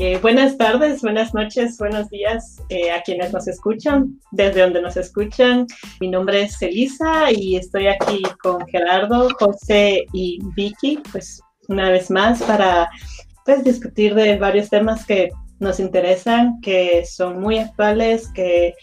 Eh, buenas tardes, buenas noches, buenos días eh, a quienes nos escuchan, desde donde nos escuchan. Mi nombre es Elisa y estoy aquí con Gerardo, José y Vicky, pues una vez más para pues, discutir de varios temas que nos interesan, que son muy actuales, que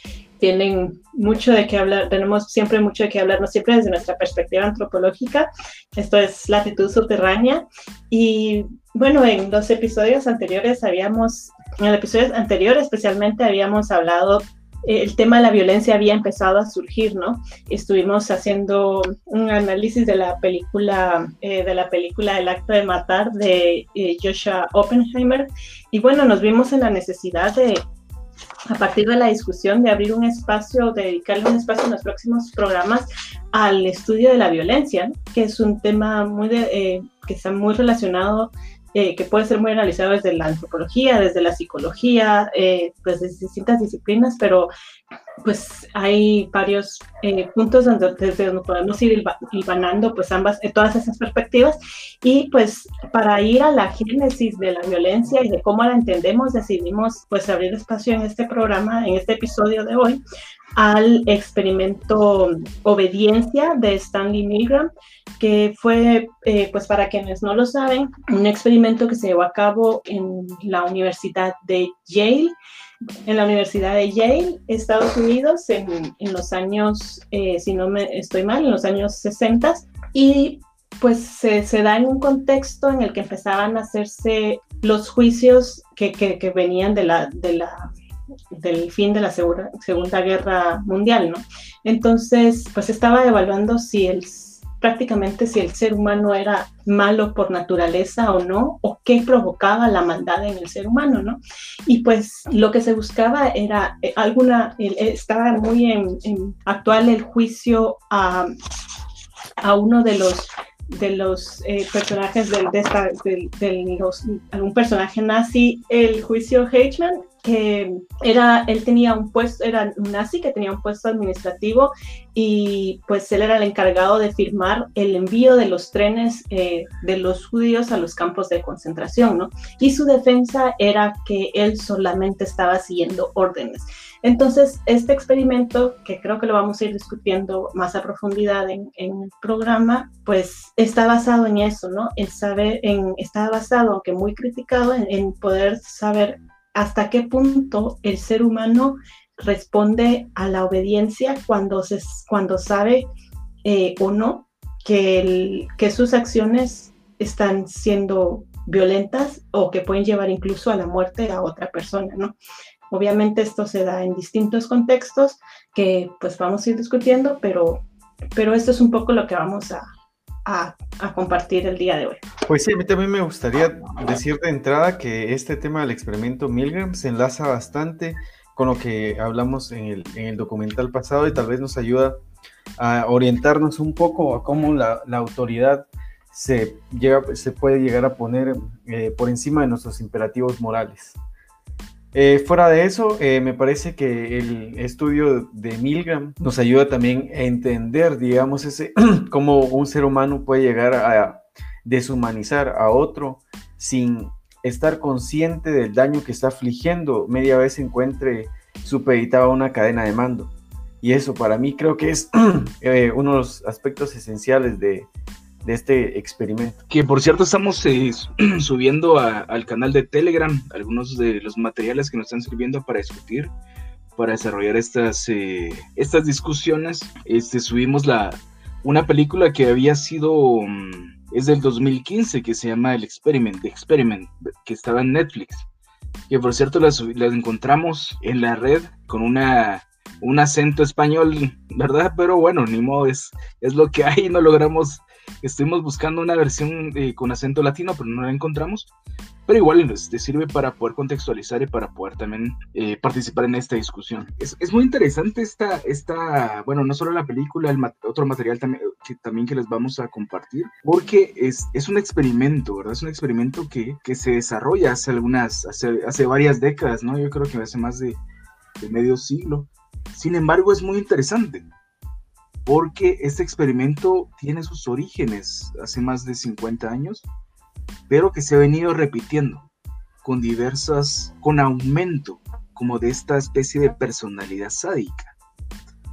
tienen mucho de qué hablar, tenemos siempre mucho de qué hablar, no siempre desde nuestra perspectiva antropológica. Esto es latitud subterránea. Y bueno, en los episodios anteriores habíamos, en el episodio anterior especialmente habíamos hablado el tema de la violencia había empezado a surgir, ¿no? Estuvimos haciendo un análisis de la película, eh, de la película El acto de matar de eh, Joshua Oppenheimer y bueno, nos vimos en la necesidad de a partir de la discusión de abrir un espacio, de dedicarle un espacio en los próximos programas al estudio de la violencia, que es un tema muy eh, que está muy relacionado eh, que puede ser muy analizado desde la antropología, desde la psicología, eh, pues desde distintas disciplinas, pero pues hay varios eh, puntos donde, desde donde podemos ir hilvanando pues ambas, todas esas perspectivas. Y pues para ir a la génesis de la violencia y de cómo la entendemos decidimos pues abrir espacio en este programa, en este episodio de hoy al experimento Obediencia de Stanley Milgram, que fue, eh, pues para quienes no lo saben, un experimento que se llevó a cabo en la Universidad de Yale, en la Universidad de Yale, Estados Unidos, en, en los años, eh, si no me estoy mal, en los años 60, y pues se, se, da en un contexto en el que empezaban a hacerse los juicios que, que, que venían de la, de la del fin de la Segunda Guerra Mundial, ¿no? Entonces, pues estaba evaluando si el prácticamente si el ser humano era malo por naturaleza o no, o qué provocaba la maldad en el ser humano, ¿no? Y pues lo que se buscaba era eh, alguna, estaba muy en, actual el juicio a, a uno de los de los eh, personajes de, de, de, los, algún personaje nazi, el juicio Heichmann, que era, él tenía un puesto, era un nazi que tenía un puesto administrativo y pues él era el encargado de firmar el envío de los trenes eh, de los judíos a los campos de concentración, ¿no? Y su defensa era que él solamente estaba siguiendo órdenes. Entonces, este experimento, que creo que lo vamos a ir discutiendo más a profundidad en, el programa, pues está basado en eso, ¿no? En saber, en, está basado, aunque muy criticado, en poder saber hasta qué punto el ser humano responde a la obediencia cuando, se, cuando sabe eh, o no que, que sus acciones están siendo violentas o que pueden llevar incluso a la muerte a otra persona, ¿no? Obviamente esto se da en distintos contextos que pues vamos a ir discutiendo, pero, pero esto es un poco lo que vamos a, a, compartir el día de hoy. Pues sí, a mí también me gustaría decir de entrada que este tema del experimento Milgram se enlaza bastante con lo que hablamos en el, en el documental pasado y tal vez nos ayuda a orientarnos un poco a cómo la, la autoridad se, llega, se puede llegar a poner eh, por encima de nuestros imperativos morales. Eh, fuera de eso, eh, me parece que el estudio de Milgram nos ayuda también a entender, digamos, ese, cómo un ser humano puede llegar a deshumanizar a otro sin estar consciente del daño que está afligiendo, media vez encuentre supeditada a una cadena de mando. Y eso para mí creo que es eh, uno de los aspectos esenciales de, de este experimento. Que por cierto estamos eh, subiendo al canal de Telegram algunos de los materiales que nos están sirviendo para discutir, para desarrollar estas, eh, estas discusiones. Este, subimos la, una película que había sido, mm, es del 2015, que se llama El Experiment, Experiment, que estaba en Netflix. Que por cierto la, la encontramos en la red con una un acento español, ¿verdad? Pero bueno, ni modo, es, es lo que hay, no logramos Estuvimos buscando una versión eh, con acento latino, pero no la encontramos. Pero igual te este, sirve para poder contextualizar y para poder también eh, participar en esta discusión. Es, es, muy interesante esta, esta, bueno, no solo la película, el otro material también que, también que les vamos a compartir, porque es, es un experimento, ¿verdad? Es un experimento que, que se desarrolla hace algunas, hace, hace varias décadas, ¿no? Yo creo que hace más de, de medio siglo. Sin embargo, es muy interesante porque este experimento tiene sus orígenes hace más de 50 años, pero que se ha venido repitiendo. con diversas, con aumento como de esta especie de personalidad sádica,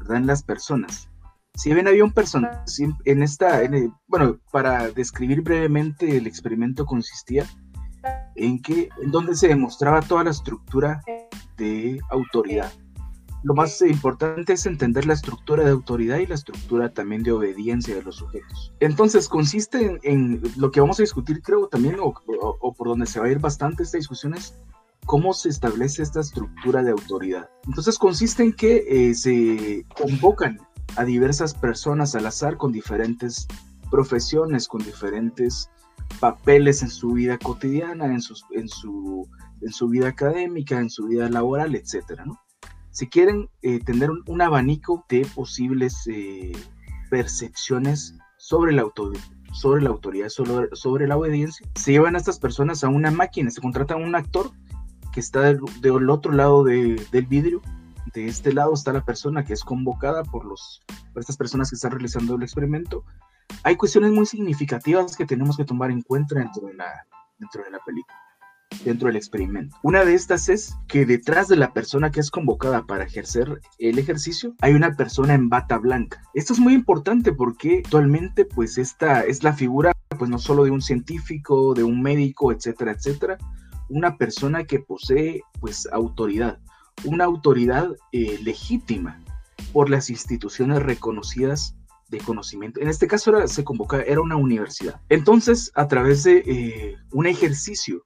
¿verdad? En las personas. Si bien había un personaje, en esta, bueno, para describir brevemente el experimento consistía en que, en donde se demostraba toda la estructura de autoridad. Lo más importante es entender la estructura de autoridad y la estructura también de obediencia de los sujetos. Entonces, consiste en, lo que vamos a discutir, creo también, o, por donde se va a ir bastante esta discusión, es cómo se establece esta estructura de autoridad. Entonces, consiste en que eh, se convocan a diversas personas al azar con diferentes profesiones, con diferentes papeles en su vida cotidiana, en, sus, en, su, en su vida académica, en su vida laboral, etcétera, ¿no? Si quieren eh, tener un, abanico de posibles eh, percepciones sobre la, autoridad, sobre, la obediencia, se llevan a estas personas a una máquina, se contrata a un actor que está del, otro lado de, del vidrio de este lado está la persona que es convocada por, los, estas personas que están realizando el experimento. Hay cuestiones muy significativas que tenemos que tomar en cuenta dentro de la película, dentro del experimento. Una de estas es que detrás de la persona que es convocada para ejercer el ejercicio hay una persona en bata blanca. Esto es muy importante porque actualmente pues esta es la figura pues no solo de un científico, de un médico, etcétera, etcétera, una persona que posee pues autoridad una autoridad eh, legítima por las instituciones reconocidas de conocimiento. En este caso era, se convoca, era una universidad. Entonces, a través de eh, un ejercicio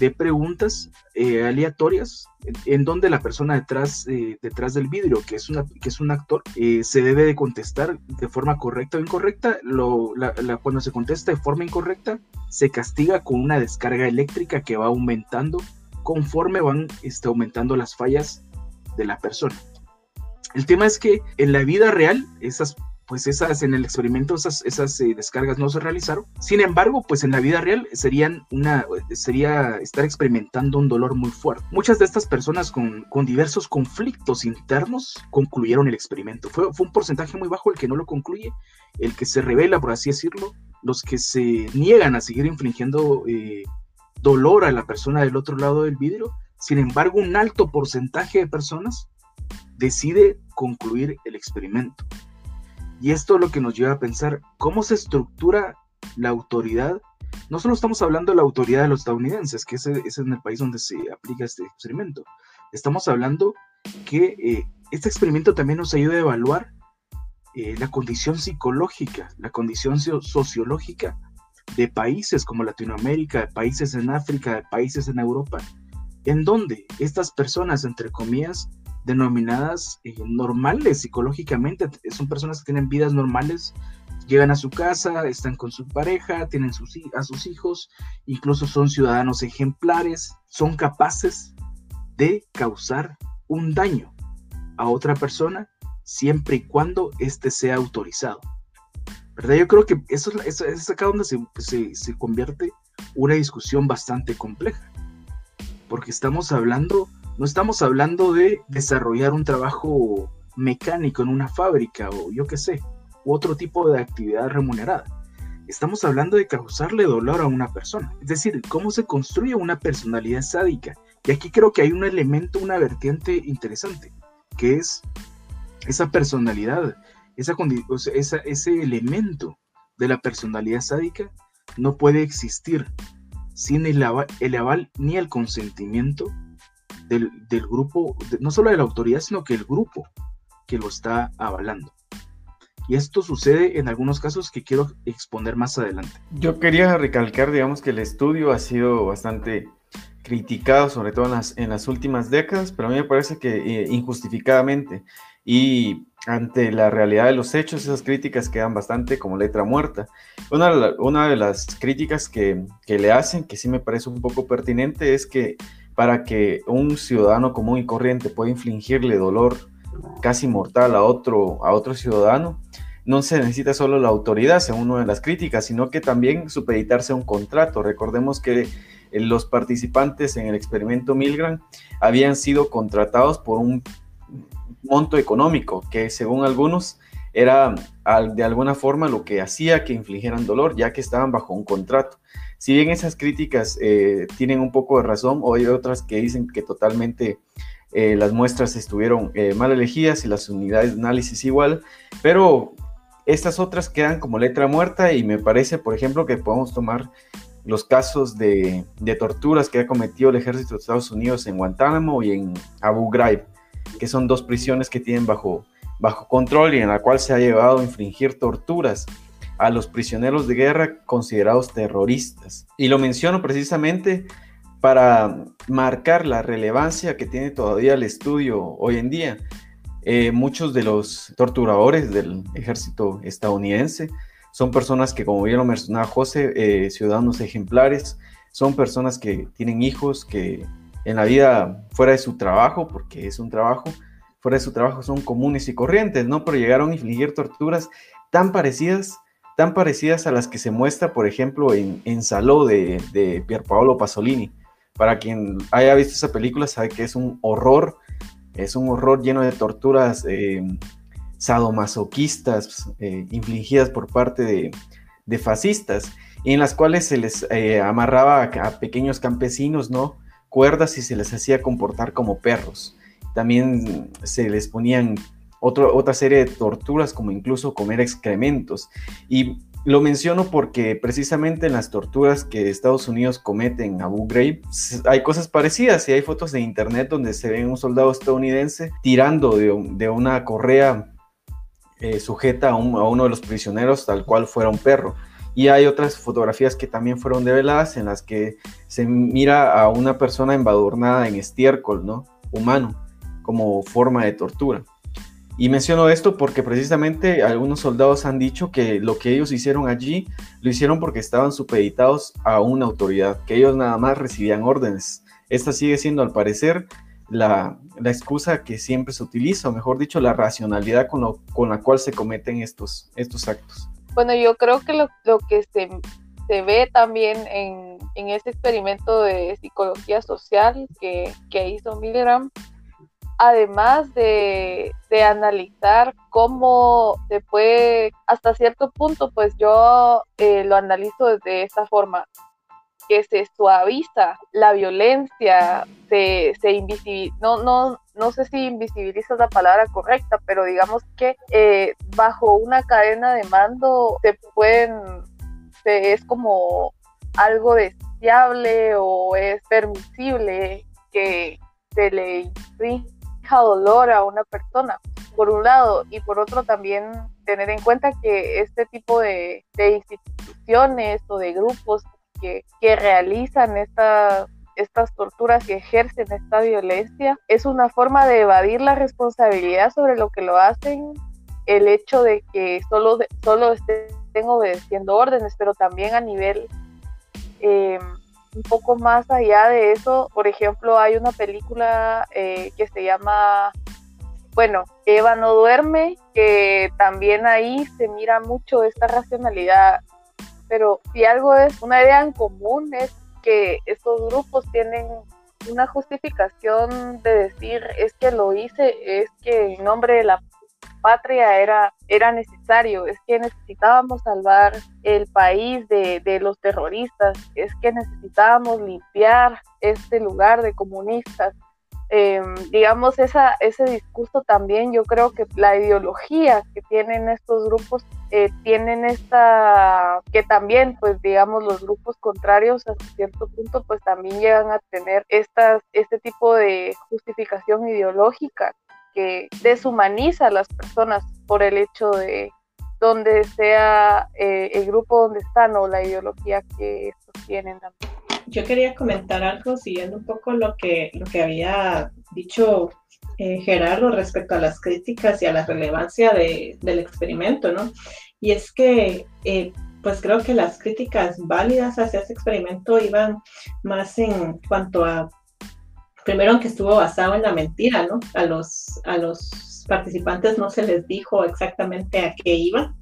de preguntas eh, aleatorias, en, donde la persona detrás, detrás del vidrio, que es, una, que es un actor, se debe de contestar de forma correcta o incorrecta. Lo, cuando se contesta de forma incorrecta, se castiga con una descarga eléctrica que va aumentando conforme van este, aumentando las fallas de la persona. El tema es que en la vida real, esas, pues esas, en el experimento, esas, esas eh, descargas no se realizaron. Sin embargo, pues en la vida real serían una, sería estar experimentando un dolor muy fuerte. Muchas de estas personas con, con diversos conflictos internos concluyeron el experimento. Fue, fue un porcentaje muy bajo el que no lo concluye, el que se revela, por así decirlo, los que se niegan a seguir infligiendo eh, dolor a la persona del otro lado del vidrio. Sin embargo, un alto porcentaje de personas decide concluir el experimento. Y esto es lo que nos lleva a pensar cómo se estructura la autoridad. No solo estamos hablando de la autoridad de los estadounidenses, que ese, es en el país donde se aplica este experimento. Estamos hablando que eh, este experimento también nos ayuda a evaluar eh, la condición psicológica, la condición sociológica de países como Latinoamérica, de países en África, de países en Europa, en donde estas personas, entre comillas, denominadas eh, normales psicológicamente, son personas que tienen vidas normales, llegan a su casa, están con su pareja, tienen sus, a sus hijos, incluso son ciudadanos ejemplares, son capaces de causar un daño a otra persona siempre y cuando éste sea autorizado. Yo creo que eso, es acá donde se, se, convierte una discusión bastante compleja, porque estamos hablando, no estamos hablando de desarrollar un trabajo mecánico en una fábrica o yo qué sé, u otro tipo de actividad remunerada. Estamos hablando de causarle dolor a una persona, es decir, cómo se construye una personalidad sádica. Y aquí creo que hay un elemento, una vertiente interesante, que es esa personalidad esa, ese elemento de la personalidad sádica no puede existir sin el aval, ni el consentimiento del, grupo, no solo de la autoridad, sino que el grupo que lo está avalando. Y esto sucede en algunos casos que quiero exponer más adelante. Yo quería recalcar, digamos, que el estudio ha sido bastante criticado, sobre todo en las, últimas décadas, pero a mí me parece que eh, injustificadamente. Y ante la realidad de los hechos, esas críticas quedan bastante como letra muerta. Una, una de las críticas que, que, le hacen, que sí me parece un poco pertinente, es que para que un ciudadano común y corriente pueda infligirle dolor casi mortal a otro, a otro ciudadano, no se necesita solo la autoridad, según una de las críticas, sino que también supeditarse a un contrato. Recordemos que los participantes en el experimento Milgram habían sido contratados por un monto económico que según algunos era de alguna forma lo que hacía que infligieran dolor, ya que estaban bajo un contrato. Si bien esas críticas eh, tienen un poco de razón, hay otras que dicen que totalmente eh, las muestras estuvieron eh, mal elegidas y las unidades de análisis igual, pero estas otras quedan como letra muerta y me parece, por ejemplo, que podemos tomar los casos de, de torturas que ha cometido el ejército de Estados Unidos en Guantánamo y en Abu Ghraib, que son dos prisiones que tienen bajo bajo control y en la cual se ha llevado a infringir torturas a los prisioneros de guerra considerados terroristas. Y lo menciono precisamente para marcar la relevancia que tiene todavía el estudio hoy en día. Eh, muchos de los torturadores del ejército estadounidense son personas que, como bien lo mencionaba José, eh, ciudadanos ejemplares, son personas que tienen hijos que en la vida fuera de su trabajo, porque es un trabajo, fuera de su trabajo son comunes y corrientes, ¿no? Pero llegaron a infligir torturas tan parecidas, tan parecidas a las que se muestra, por ejemplo, en, en Saló de, de Pierpaolo Pasolini. Para quien haya visto esa película sabe que es un horror, es un horror lleno de torturas eh, sadomasoquistas eh, infligidas por parte de, de, fascistas, en las cuales se les eh, amarraba a, a pequeños campesinos, ¿no? Cuerdas y se les hacía comportar como perros. También se les ponían otra serie de torturas, como incluso comer excrementos. Y lo menciono porque precisamente en las torturas que Estados Unidos comete en Abu Ghraib hay cosas parecidas y hay fotos de internet donde se ve un soldado estadounidense tirando de, una correa eh, sujeta a, uno de los prisioneros tal cual fuera un perro. Y hay otras fotografías que también fueron develadas en las que se mira a una persona embadurnada en estiércol, ¿no? Humano como forma de tortura. Y menciono esto porque precisamente algunos soldados han dicho que lo que ellos hicieron allí lo hicieron porque estaban supeditados a una autoridad, que ellos nada más recibían órdenes. Esta sigue siendo al parecer la, la excusa que siempre se utiliza, o mejor dicho, la racionalidad con, lo, con la cual se cometen estos, estos actos. Bueno, yo creo que lo, lo que se, se, ve también en, en este experimento de psicología social que, que hizo Milgram además de, analizar cómo se puede, hasta cierto punto, pues yo eh, lo analizo desde esta forma, que se suaviza la violencia, se, se invisibiliza, no, no, no sé si invisibiliza la palabra correcta, pero digamos que eh, bajo una cadena de mando se pueden, es como algo deseable o es permisible que se le dolor a una persona, por un lado, y por otro también tener en cuenta que este tipo de, instituciones o de grupos que, que realizan esta, estas torturas y ejercen esta violencia es una forma de evadir la responsabilidad sobre lo que lo hacen, el hecho de que solo, solo estén obedeciendo órdenes, pero también a nivel... Eh, un poco más allá de eso, por ejemplo, hay una película eh, que se llama, bueno, Eva no duerme, que también ahí se mira mucho esta racionalidad, pero si algo es una idea en común es que estos grupos tienen una justificación de decir es que lo hice, es que en nombre de la patria era, era necesario, es que necesitábamos salvar el país de, de los terroristas, es que necesitábamos limpiar este lugar de comunistas. Em, digamos, ese discurso también, yo creo que la ideología que tienen estos grupos, eh, tienen esta, que también, pues digamos, los grupos contrarios hasta cierto punto, pues también llegan a tener estas, este tipo de justificación ideológica que deshumaniza a las personas por el hecho de donde sea eh, el grupo donde están o la ideología que estos tienen también. Yo quería comentar algo siguiendo un poco lo que, lo que había dicho eh, Gerardo respecto a las críticas y a la relevancia de, del experimento, ¿no? Y es que, eh, pues creo que las críticas válidas hacia ese experimento iban más en cuanto a primero que estuvo basado en la mentira, ¿no? A los, a los participantes no se les dijo exactamente a qué iba.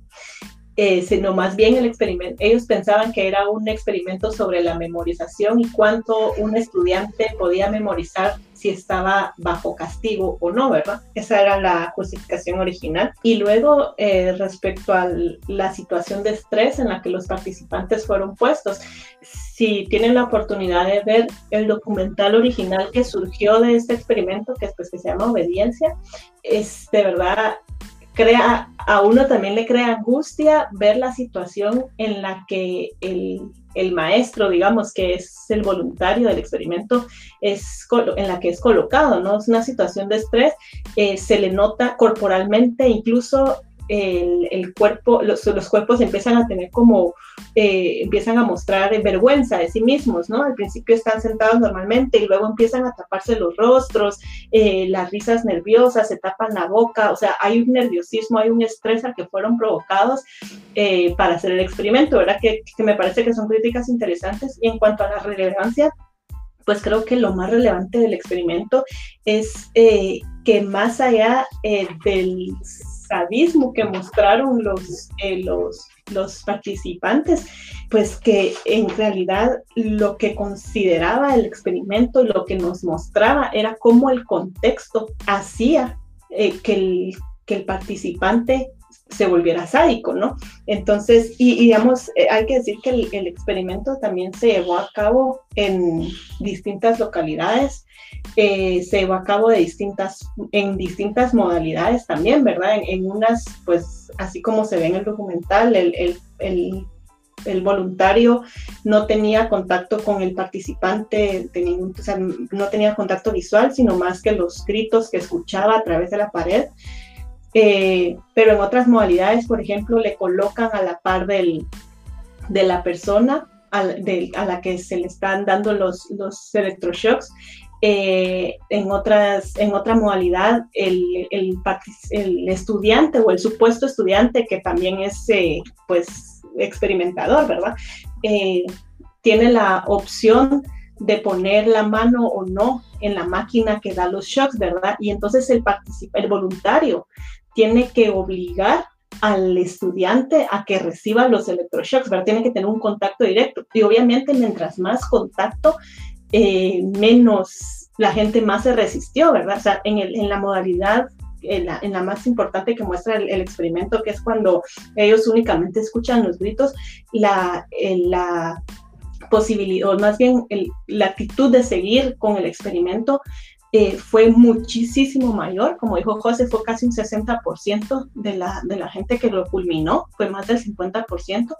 eh, sino más bien el experimento, ellos pensaban que era un experimento sobre la memorización y cuánto un estudiante podía memorizar si estaba bajo castigo o no, ¿verdad? Esa era la justificación original. Y luego, eh, respecto a la situación de estrés en la que los participantes fueron puestos, si tienen la oportunidad de ver el documental original que surgió de este experimento, que, pues, que se llama Obediencia, es de verdad crea, a uno también le crea angustia ver la situación en la que el, el, maestro, digamos, que es el voluntario del experimento, es en la que es colocado, ¿no? Es una situación de estrés, eh, se le nota corporalmente, incluso el, cuerpo, los, los, cuerpos empiezan a tener como, eh, empiezan a mostrar vergüenza de sí mismos, ¿no? Al principio están sentados normalmente y luego empiezan a taparse los rostros, eh, las risas nerviosas, se tapan la boca, o sea, hay un nerviosismo, hay un estrés al que fueron provocados eh, para hacer el experimento, ¿verdad? Que, que me parece que son críticas interesantes. Y en cuanto a la relevancia, pues creo que lo más relevante del experimento es que más allá del sadismo que mostraron los, eh, los, los participantes, pues que en realidad lo que consideraba el experimento, lo que nos mostraba era cómo el contexto hacía eh, que, el, que el participante se volviera sádico, ¿no? Entonces, y, digamos, eh, hay que decir que el, experimento también se llevó a cabo en distintas localidades, eh, se llevó a cabo de distintas, en distintas modalidades también, ¿verdad? En, unas, pues, así como se ve en el documental, el, el, el voluntario no tenía contacto con el participante de ningún, o sea, no tenía contacto visual, sino más que los gritos que escuchaba a través de la pared. Eh, pero en otras modalidades, por ejemplo, le colocan a la par del, de la persona a, la que se le están dando los, los electroshocks. Eh, en, otras, en otra modalidad, el, el, estudiante o el supuesto estudiante, que también es eh, pues experimentador, ¿verdad? tiene la opción de poner la mano o no en la máquina que da los shocks, ¿verdad? Y entonces el, el voluntario tiene que obligar al estudiante a que reciba los electroshocks, ¿verdad? Tiene que tener un contacto directo. Y obviamente mientras más contacto, eh, menos la gente más se resistió, ¿verdad? O sea, en, el, en la modalidad, en la, en la, más importante que muestra el, experimento, que es cuando ellos únicamente escuchan los gritos, la, la posibilidad, o más bien la actitud de seguir con el experimento eh, fue muchísimo mayor, como dijo José, fue casi un 60% de la, de la gente que lo culminó, fue más del 50%,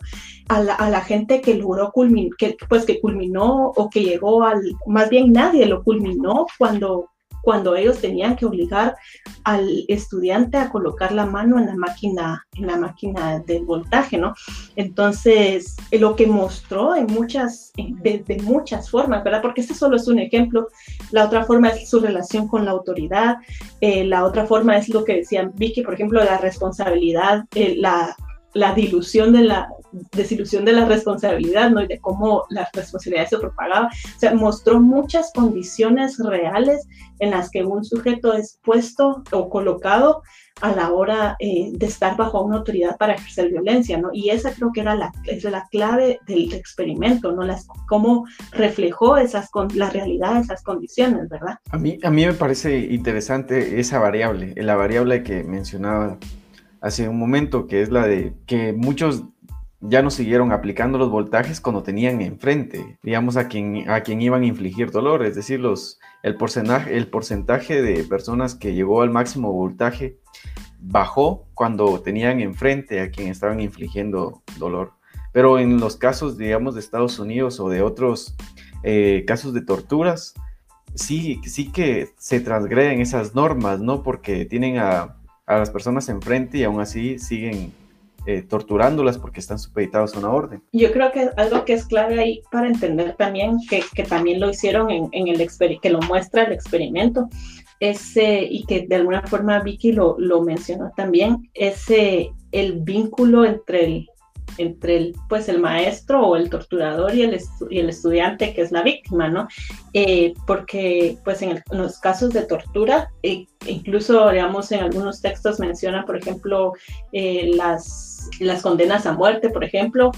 a la, a la gente que logró culminar, que, pues que culminó o que llegó al, más bien nadie lo culminó cuando cuando ellos tenían que obligar al estudiante a colocar la mano en la máquina, en la máquina del voltaje, ¿no? Entonces, lo que mostró en muchas, de, muchas formas, ¿verdad? Porque este solo es un ejemplo. La otra forma es su relación con la autoridad. Eh, la otra forma es lo que decía Vicky, por ejemplo, la responsabilidad, eh, la la dilución de la desilusión de la responsabilidad, ¿no? Y de cómo la responsabilidad se propagaba. O sea, mostró muchas condiciones reales en las que un sujeto es puesto o colocado a la hora eh, de estar bajo una autoridad para ejercer violencia, ¿no? Y esa creo que era la, es la clave del experimento, ¿no? Las, cómo reflejó esas, la realidad esas condiciones, ¿verdad? A mí, a mí me parece interesante esa variable, la variable que mencionaba hace un momento, que es la de que muchos ya no siguieron aplicando los voltajes cuando tenían enfrente, digamos, a quien, a quien iban a infligir dolor, es decir, los, el, porcentaje, el porcentaje de personas que llegó al máximo voltaje bajó cuando tenían enfrente a quien estaban infligiendo dolor. Pero en los casos, digamos, de Estados Unidos o de otros eh, casos de torturas, sí, sí que se transgreden esas normas, ¿no? Porque tienen a a las personas enfrente y aún así siguen eh, torturándolas porque están supeditados a una orden. Yo creo que algo que es clave ahí para entender también, que, que también lo hicieron en, en el que lo muestra el experimento, ese, y que de alguna forma Vicky lo, lo mencionó también, ese el vínculo entre el, entre el, pues, el maestro o el torturador y el, estudiante que es la víctima, ¿no? Eh, porque pues en, los casos de tortura, eh, incluso digamos en algunos textos menciona, por ejemplo, eh, las, las condenas a muerte, por ejemplo,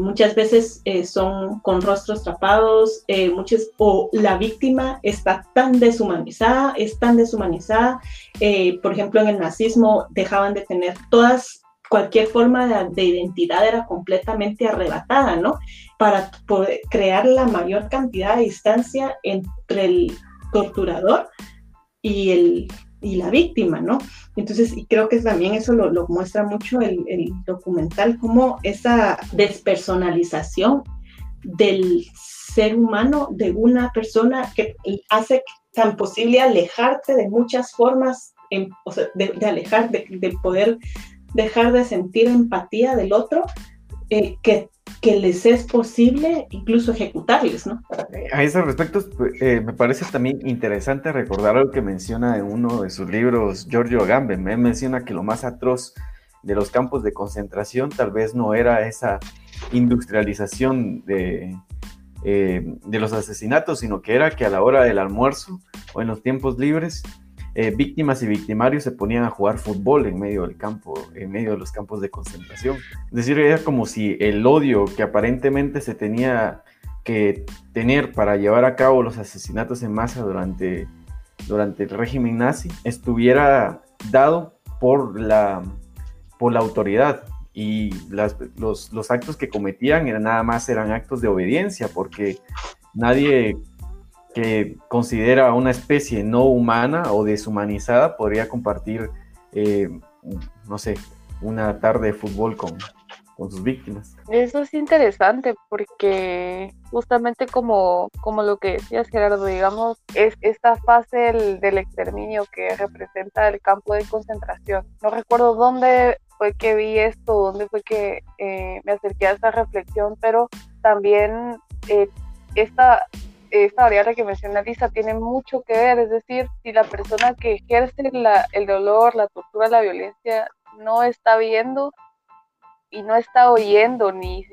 muchas veces son con rostros tapados, muchas, o la víctima está tan deshumanizada, es tan deshumanizada, por ejemplo en el nazismo dejaban de tener todas cualquier forma de, identidad era completamente arrebatada, ¿no? Para poder crear la mayor cantidad de distancia entre el torturador y, el, y la víctima, ¿no? Entonces, creo que también eso lo, muestra mucho el, documental, como esa despersonalización del ser humano, de una persona que hace tan posible alejarte de muchas formas, o sea, de, alejar, de poder dejar de sentir empatía del otro, eh, que, que, les es posible incluso ejecutarles, ¿no? A ese respecto, eh, me parece también interesante recordar algo que menciona en uno de sus libros Giorgio Agamben. Me menciona que lo más atroz de los campos de concentración tal vez no era esa industrialización de, eh, de los asesinatos, sino que era que a la hora del almuerzo o en los tiempos libres, eh, víctimas y victimarios se ponían a jugar fútbol en medio del campo, en medio de los campos de concentración. Es decir, era como si el odio que aparentemente se tenía que tener para llevar a cabo los asesinatos en masa durante, durante el régimen nazi estuviera dado por la, por la autoridad y los, los actos que cometían eran nada más eran actos de obediencia porque nadie que considera una especie no humana o deshumanizada podría compartir, eh, no sé, una tarde de fútbol con, con sus víctimas. Eso es interesante porque justamente como, como lo que decías Gerardo, digamos, es esta fase del, exterminio que representa el campo de concentración. No recuerdo dónde fue que vi esto, dónde fue que eh, me acerqué a esta reflexión, pero también eh, esta esta variable que menciona Lisa tiene mucho que ver, es decir, si la persona que ejerce el dolor, la tortura, la violencia no está viendo y no está oyendo ni,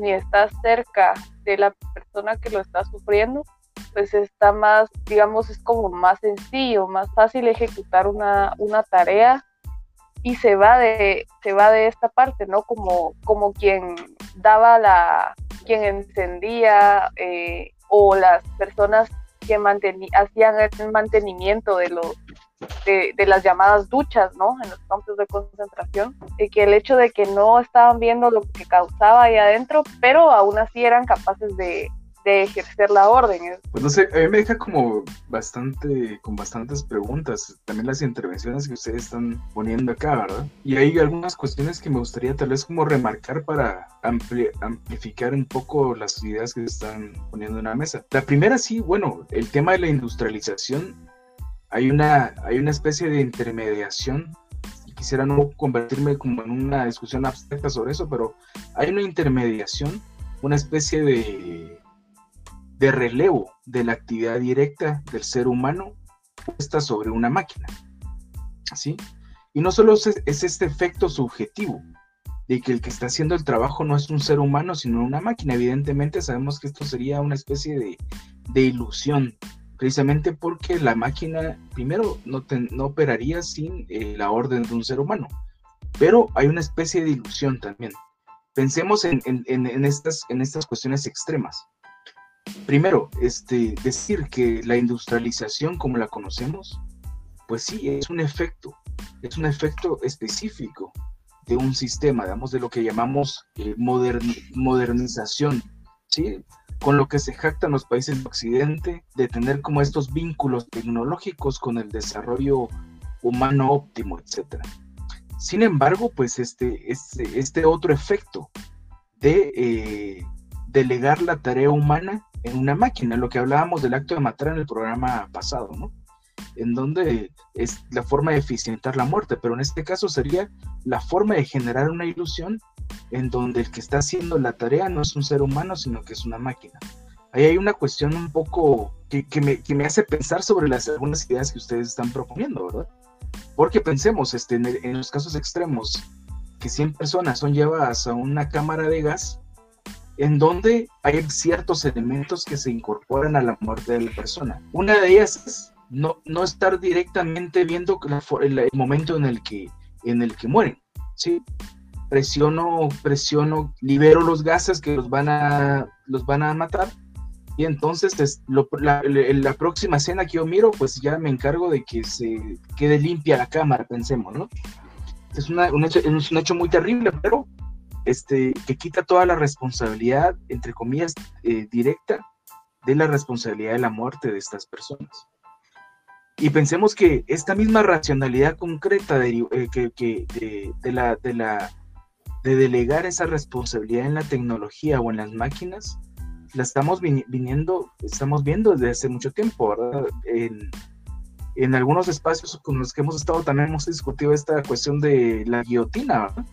ni está cerca de la persona que lo está sufriendo, pues está más, digamos, es como más sencillo, más fácil ejecutar una, una tarea y se va de, se va de esta parte, ¿no? Como, como quien daba la, quien encendía eh, o las personas que hacían el mantenimiento de los de, las llamadas duchas, ¿no? En los campos de concentración, y que el hecho de que no estaban viendo lo que causaba ahí adentro, pero aún así eran capaces de, de ejercer la orden. Pues no sé, a mí me deja como bastante, con bastantes preguntas, también las intervenciones que ustedes están poniendo acá, ¿verdad? Y hay algunas cuestiones que me gustaría tal vez como remarcar para amplificar un poco las ideas que están poniendo en la mesa. La primera sí, bueno, el tema de la industrialización, hay una, hay una especie de intermediación quisiera no convertirme como en una discusión abstracta sobre eso, pero hay una intermediación, una especie de de relevo de la actividad directa del ser humano puesta sobre una máquina. ¿Sí? Y no solo es, este efecto subjetivo de que el que está haciendo el trabajo no es un ser humano, sino una máquina. Evidentemente sabemos que esto sería una especie de, ilusión, precisamente porque la máquina, primero, no, no operaría sin eh, la orden de un ser humano, pero hay una especie de ilusión también. Pensemos en, estas, en estas cuestiones extremas. Primero, este, decir que la industrialización como la conocemos, pues sí, es un efecto, es un efecto específico de un sistema, digamos, de lo que llamamos eh, modernización, ¿sí? con lo que se jactan los países de Occidente de tener como estos vínculos tecnológicos con el desarrollo humano óptimo, etc. Sin embargo, pues este, este, este otro efecto de eh, delegar la tarea humana en una máquina, lo que hablábamos del acto de matar en el programa pasado, ¿no? En donde es la forma de eficientar la muerte, pero en este caso sería la forma de generar una ilusión en donde el que está haciendo la tarea no es un ser humano, sino que es una máquina. Ahí hay una cuestión un poco que, me, hace pensar sobre las algunas ideas que ustedes están proponiendo, ¿verdad? Porque pensemos este, en, en los casos extremos, que 100 personas son llevadas a una cámara de gas en donde hay ciertos elementos que se incorporan a la muerte de la persona. Una de ellas es no, no estar directamente viendo el, momento en el que, en el que mueren, ¿sí? Presiono, presiono, libero los gases que los van a, los van a matar y entonces la, la, próxima escena que yo miro, pues ya me encargo de que se quede limpia la cámara, pensemos, ¿no? Es, un, hecho, es un hecho muy terrible, pero este, que quita toda la responsabilidad, entre comillas, eh, directa de la responsabilidad de la muerte de estas personas. Y pensemos que esta misma racionalidad concreta de, eh, que, de, la, de, la, de delegar esa responsabilidad en la tecnología o en las máquinas, la estamos viniendo, estamos viendo desde hace mucho tiempo, ¿verdad? En, en algunos espacios con los que hemos estado también hemos discutido esta cuestión de la guillotina, ¿verdad?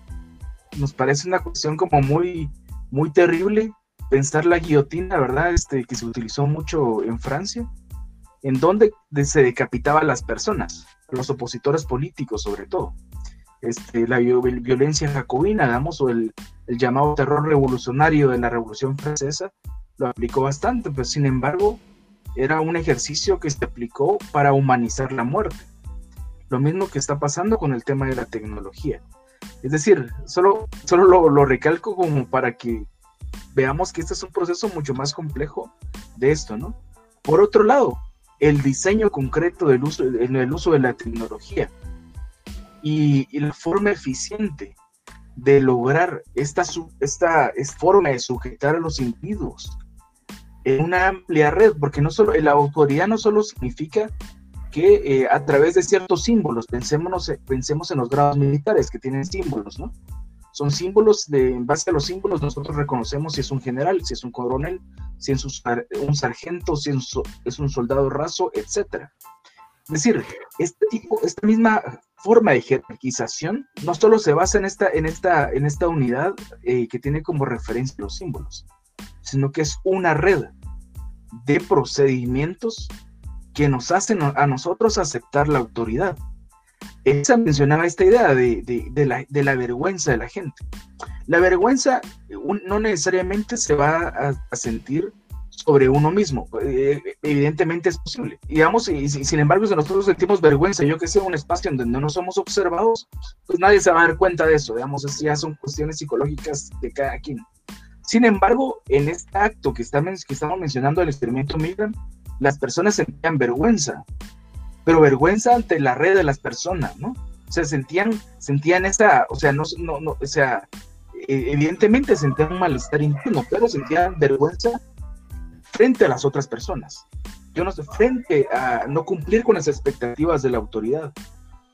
Nos parece una cuestión como muy, muy terrible pensar la guillotina, ¿verdad? Este, que se utilizó mucho en Francia, en donde se decapitaba a las personas, los opositores políticos sobre todo. Este, la violencia jacobina, digamos, o el, llamado terror revolucionario de la Revolución Francesa, lo aplicó bastante, pero sin embargo era un ejercicio que se aplicó para humanizar la muerte. Lo mismo que está pasando con el tema de la tecnología. Es decir, solo, solo lo, recalco como para que veamos que este es un proceso mucho más complejo de esto, ¿no? Por otro lado, el diseño concreto del uso, el uso de la tecnología y, la forma eficiente de lograr esta, esta forma de sujetar a los individuos en una amplia red, porque no solo la autoridad no solo significa que eh, a través de ciertos símbolos, pensemos, pensemos en los grados militares que tienen símbolos, ¿no? Son símbolos, de, en base a los símbolos nosotros reconocemos si es un general, si es un coronel, si es un sargento, si es un soldado raso, etc. Es decir, este tipo, esta misma forma de jerarquización no solo se basa en esta, en esta, en esta unidad eh, que tiene como referencia los símbolos, sino que es una red de procedimientos que nos hacen a nosotros aceptar la autoridad. Esa mencionaba esta idea de, la, vergüenza de la gente. La vergüenza no necesariamente se va a, sentir sobre uno mismo. Eh, evidentemente es posible. Digamos, y, sin embargo, si nosotros sentimos vergüenza, yo que sé, un espacio en donde no somos observados, pues nadie se va a dar cuenta de eso. Digamos, ya son cuestiones psicológicas de cada quien. Sin embargo, en este acto que, estamos, que estamos mencionando, el experimento Milgram, las personas sentían vergüenza, pero vergüenza ante la red de las personas, ¿no? O sea, sentían, sentían esa, o sea, no, no, no o sea, e, evidentemente sentían un malestar interno, pero sentían vergüenza frente a las otras personas. Yo no sé, frente a no cumplir con las expectativas de la autoridad,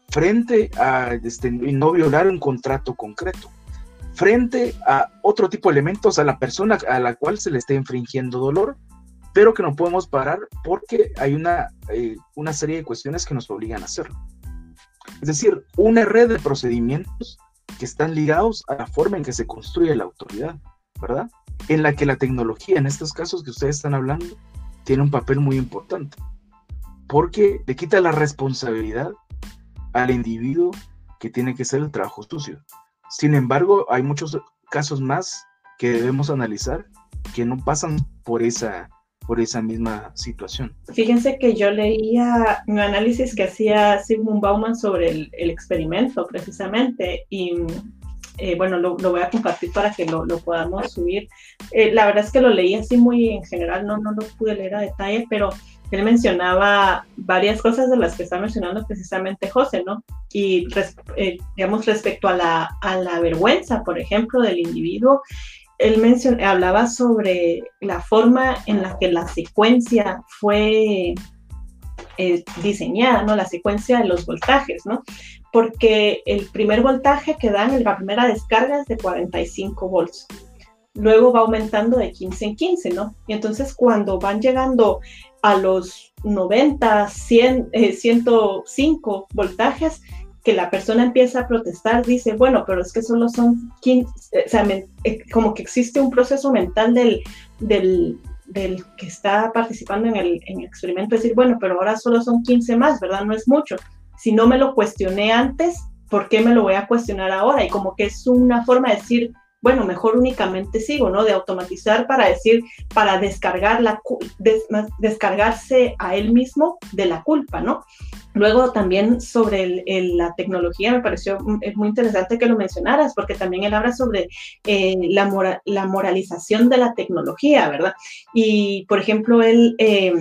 frente a este, no violar un contrato concreto, frente a otro tipo de elementos a la persona a la cual se le está infringiendo dolor pero que no podemos parar porque hay una, eh, una serie de cuestiones que nos obligan a hacerlo. Es decir, una red de procedimientos que están ligados a la forma en que se construye la autoridad, ¿verdad? En la que la tecnología, en estos casos que ustedes están hablando, tiene un papel muy importante, porque le quita la responsabilidad al individuo que tiene que hacer el trabajo sucio. Sin embargo, hay muchos casos más que debemos analizar que no pasan por esa por esa misma situación. Fíjense que yo leía un análisis que hacía Sigmund Bauman sobre el, experimento precisamente y eh, bueno, lo, voy a compartir para que lo, podamos subir. Eh, la verdad es que lo leí así muy en general, no, no lo pude leer a detalle, pero él mencionaba varias cosas de las que está mencionando precisamente José, ¿no? Y eh, digamos respecto a la, a la vergüenza, por ejemplo, del individuo él hablaba sobre la forma en la que la secuencia fue eh, diseñada, ¿no? La secuencia de los voltajes, ¿no? Porque el primer voltaje que dan en la primera descarga es de 45 volts. Luego va aumentando de 15 en 15, ¿no? Y entonces cuando van llegando a los 90, 100, 105 voltajes, que la persona empieza a protestar, dice, bueno, pero es que solo son 15, o sea, eh, como que existe un proceso mental del, del, del que está participando en el, en el, experimento, decir, bueno, pero ahora solo son 15 más, ¿verdad? No es mucho. Si no me lo cuestioné antes, ¿por qué me lo voy a cuestionar ahora? Y como que es una forma de decir, bueno, mejor únicamente sigo, ¿no? De automatizar para decir, para descargar la, descargarse a él mismo de la culpa, ¿no? Luego también sobre la tecnología, me pareció es muy interesante que lo mencionaras, porque también él habla sobre eh, la, la moralización de la tecnología, ¿verdad? Y, por ejemplo, él, eh,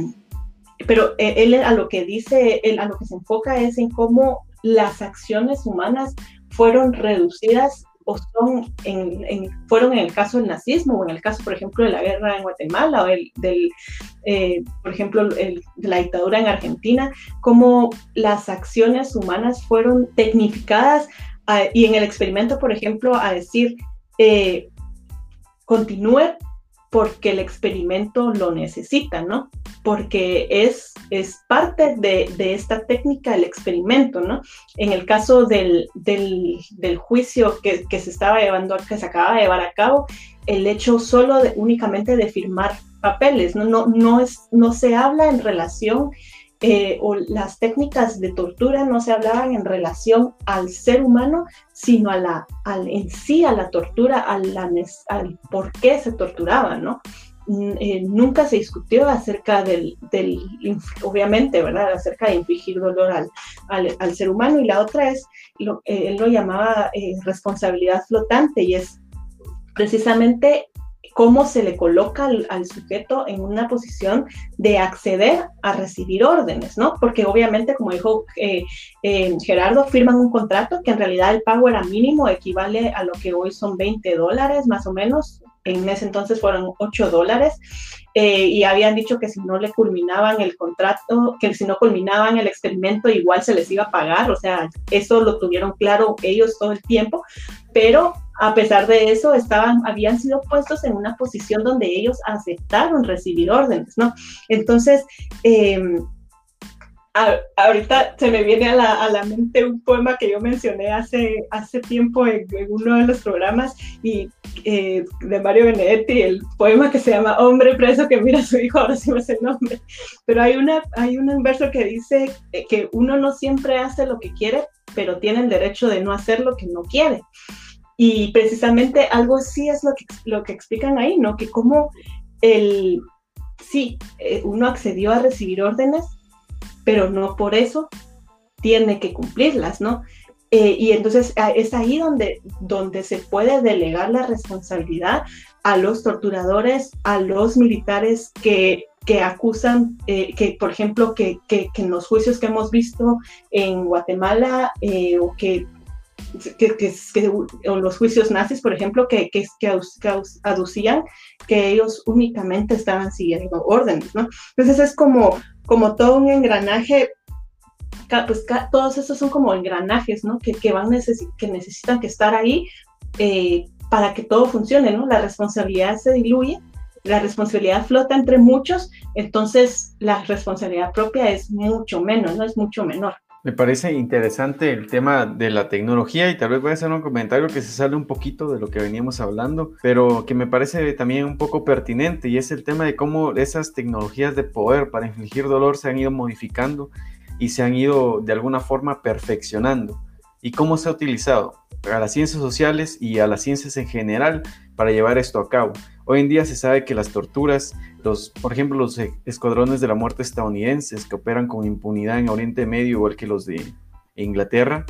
pero eh, él a lo que dice, a lo que se enfoca es en cómo las acciones humanas fueron reducidas o son en, fueron en el caso del nazismo o en el caso, por ejemplo, de la guerra en Guatemala o el, del, eh, por ejemplo, de la dictadura en Argentina, cómo las acciones humanas fueron tecnificadas y en el experimento, por ejemplo, a decir, eh, continúe porque el experimento lo necesita, ¿no? Porque es, es parte de, esta técnica el experimento, ¿no? En el caso del, juicio que, se estaba llevando, que se acaba de llevar a cabo, el hecho solo de, únicamente de firmar papeles, ¿no? No, no, es, no se habla en relación eh, o las técnicas de tortura no se hablaban en relación al ser humano, sino a la, al, en sí a la tortura, al, al por qué se torturaba, ¿no? Mm, eh, nunca se discutió acerca del, del, obviamente, ¿verdad? Acerca de infligir dolor al, al, ser humano. Y la otra es, lo, eh, él lo llamaba responsabilidad flotante y es precisamente cómo se le coloca al, sujeto en una posición de acceder a recibir órdenes, ¿no? Porque obviamente, como dijo eh, eh, Gerardo, firman un contrato que en realidad el pago era mínimo, equivale a lo que hoy son 20 dólares más o menos, en ese entonces fueron 8 dólares, eh, y habían dicho que si no le culminaban el contrato, que si no culminaban el experimento, igual se les iba a pagar, o sea, eso lo tuvieron claro ellos todo el tiempo, pero a pesar de eso, estaban, habían sido puestos en una posición donde ellos aceptaron recibir órdenes, ¿no? Entonces, em, ahorita se me viene a la, a la, mente un poema que yo mencioné hace, hace tiempo en, uno de los programas y eh, de Mario Benedetti, el poema que se llama Hombre preso que mira a su hijo, ahora sí me sé el nombre, pero hay, una, hay un verso que dice que uno no siempre hace lo que quiere, pero tiene el derecho de no hacer lo que no quiere. Y precisamente algo sí es lo que, lo que explican ahí, ¿no? Que como el, sí, eh, uno accedió a recibir órdenes, pero no por eso tiene que cumplirlas, ¿no? Eh, y entonces es ahí donde, donde se puede delegar la responsabilidad a los torturadores, a los militares que, que acusan, eh, que por ejemplo, que, que, en los juicios que hemos visto en Guatemala o que que, que, que, los juicios nazis, por ejemplo, que, que, aducían que ellos únicamente estaban siguiendo órdenes, ¿no? Entonces es como, como todo un engranaje, pues todos esos son como engranajes, ¿no? Que, van que necesitan que estar ahí eh, para que todo funcione, ¿no? La responsabilidad se diluye, la responsabilidad flota entre muchos, entonces la responsabilidad propia es mucho menos, ¿no? Es mucho menor. Me parece interesante el tema de la tecnología y tal vez voy a hacer un comentario que se sale un poquito de lo que veníamos hablando, pero que me parece también un poco pertinente y es el tema de cómo esas tecnologías de poder para infligir dolor se han ido modificando y se han ido de alguna forma perfeccionando y cómo se ha utilizado a las ciencias sociales y a las ciencias en general para llevar esto a cabo. Hoy en día se sabe que las torturas, los, por ejemplo, los escuadrones de la muerte estadounidenses que operan con impunidad en Oriente Medio, igual que los de Inglaterra,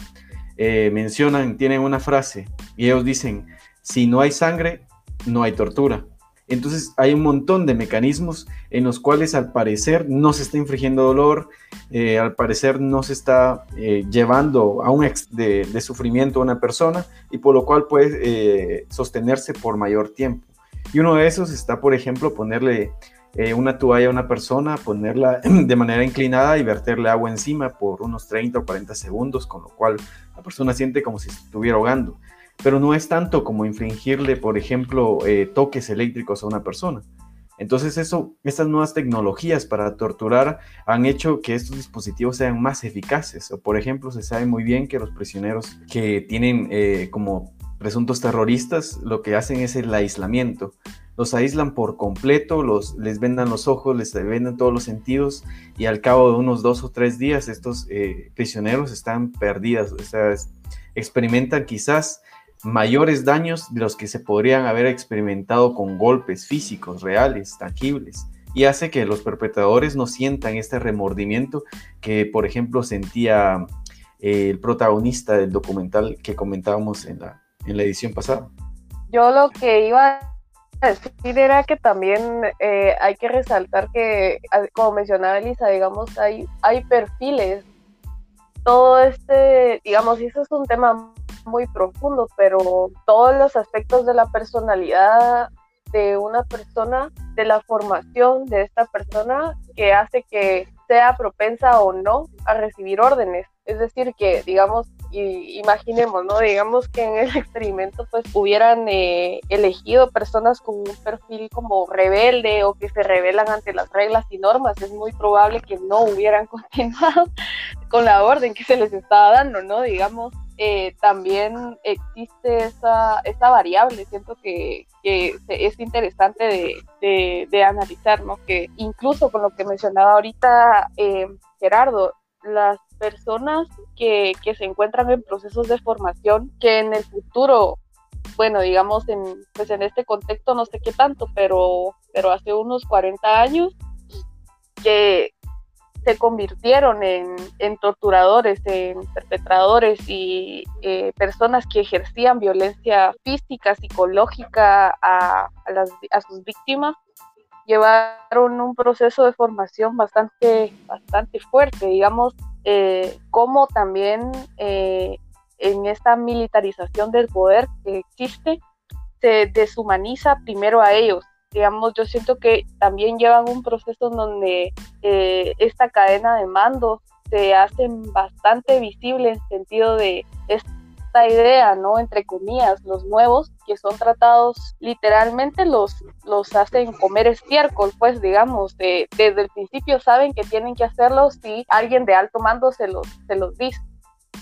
eh, mencionan, tienen una frase y ellos dicen, si no hay sangre, no hay tortura. Entonces hay un montón de mecanismos en los cuales al parecer no se está infringiendo dolor, eh, al parecer no se está eh, llevando a un ex de, sufrimiento a una persona y por lo cual puede sostenerse por mayor tiempo. Y uno de esos está, por ejemplo, ponerle una toalla a una persona, ponerla de manera inclinada y verterle agua encima por unos 30 o 40 segundos, con lo cual la persona siente como si estuviera ahogando pero no es tanto como infringirle, por ejemplo, eh, toques eléctricos a una persona. Entonces eso, estas nuevas tecnologías para torturar han hecho que estos dispositivos sean más eficaces. O por ejemplo, se sabe muy bien que los prisioneros que tienen eh, como presuntos terroristas lo que hacen es el aislamiento. Los aíslan por completo, los, les vendan los ojos, les vendan todos los sentidos y al cabo de unos dos o tres días estos eh, prisioneros están perdidos, o sea, experimentan quizás mayores daños de los que se podrían haber experimentado con golpes físicos, reales, tangibles, y hace que los perpetradores no sientan este remordimiento que, por ejemplo, sentía eh, el protagonista del documental que comentábamos en la, en la edición pasada. Yo lo que iba a decir era que también eh, hay que resaltar que, como mencionaba Elisa, digamos, hay, hay perfiles. Todo este, digamos, eso es un tema muy profundo, pero todos los aspectos de la personalidad de una persona, de la formación de esta persona, que hace que sea propensa o no a recibir órdenes. Es decir, que digamos, y imaginemos, ¿no? Digamos que en el experimento pues hubieran eh, elegido personas con un perfil como rebelde o que se rebelan ante las reglas y normas, es muy probable que no hubieran continuado con la orden que se les estaba dando, ¿no? Digamos, eh, también existe esa, esa variable, siento que, que es interesante de, de, analizar, ¿no? Que incluso con lo que mencionaba ahorita eh, Gerardo, las personas que, que, se encuentran en procesos de formación que en el futuro, bueno, digamos, en, pues en este contexto no sé qué tanto, pero, pero hace unos 40 años, que se convirtieron en, torturadores, en perpetradores y eh, personas que ejercían violencia física, psicológica a, a, sus víctimas, llevaron un proceso de formación bastante, bastante fuerte, digamos, eh, como también eh, en esta militarización del poder que existe, se deshumaniza primero a ellos, digamos, yo siento que también llevan un proceso donde eh, esta cadena de mando se hace bastante visible en sentido de idea, ¿no? Entre comillas, los nuevos que son tratados literalmente los, los hacen comer estiércol, pues digamos, desde el principio saben que tienen que hacerlo si alguien de alto mando se los, se los dice.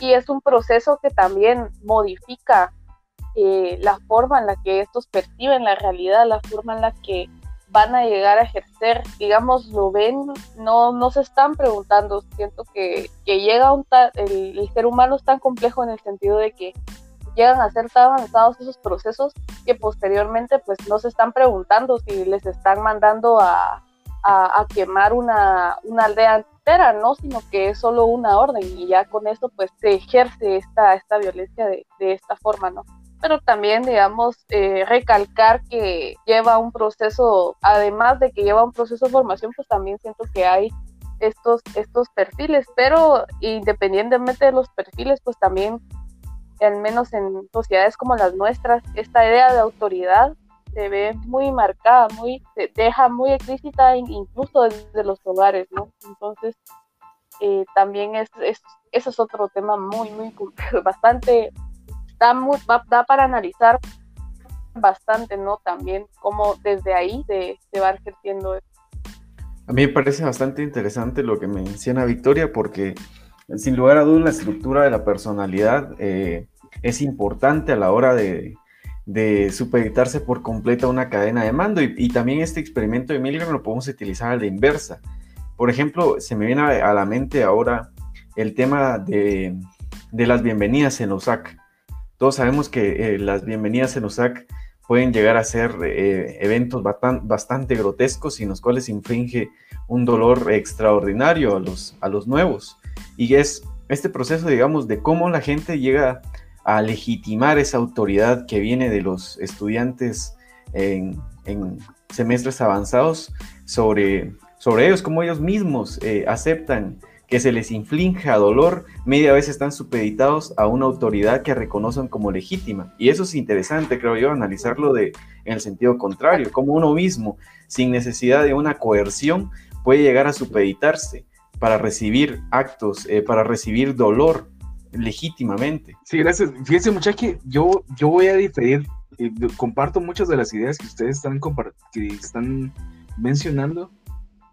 Y es un proceso que también modifica eh, la forma en la que estos perciben la realidad, la forma en la que van a llegar a ejercer, digamos, lo ven, no, no se están preguntando, siento que, que llega un el, el, ser humano es tan complejo en el sentido de que llegan a ser tan avanzados esos procesos que posteriormente pues no se están preguntando si les están mandando a, a, quemar una, una, aldea entera, ¿no? Sino que es solo una orden y ya con eso pues se ejerce esta, esta violencia de, de esta forma, ¿no? Pero también, digamos, eh, recalcar que lleva un proceso, además de que lleva un proceso de formación, pues también siento que hay estos, estos perfiles, pero independientemente de los perfiles, pues también, al menos en sociedades como las nuestras, esta idea de autoridad se ve muy marcada, muy, se deja muy explícita incluso desde los hogares, ¿no? Entonces, eh, también es, es, eso es otro tema muy, muy bastante da, para analizar bastante, ¿no? También cómo desde ahí se, va ejerciendo esto. A mí me parece bastante interesante lo que menciona Victoria porque sin lugar a dudas la estructura de la personalidad eh, es importante a la hora de, de supeditarse por completo a una cadena de mando y, también este experimento de Milgram lo podemos utilizar a la inversa. Por ejemplo, se me viene a la mente ahora el tema de, de las bienvenidas en OSAC. Todos sabemos que eh, las bienvenidas en USAC pueden llegar a ser eh, eventos bastante grotescos y en los cuales infringe un dolor extraordinario a los, a los nuevos. Y es este proceso, digamos, de cómo la gente llega a legitimar esa autoridad que viene de los estudiantes en, semestres avanzados sobre, sobre ellos, cómo ellos mismos eh, aceptan que se les inflinja dolor, media vez están supeditados a una autoridad que reconocen como legítima. Y eso es interesante, creo yo, analizarlo de, en el sentido contrario, como uno mismo, sin necesidad de una coerción, puede llegar a supeditarse para recibir actos, eh, para recibir dolor legítimamente. Sí, gracias. Fíjense, muchachos, que yo, yo voy a diferir, eh, comparto muchas de las ideas que ustedes están, que están mencionando,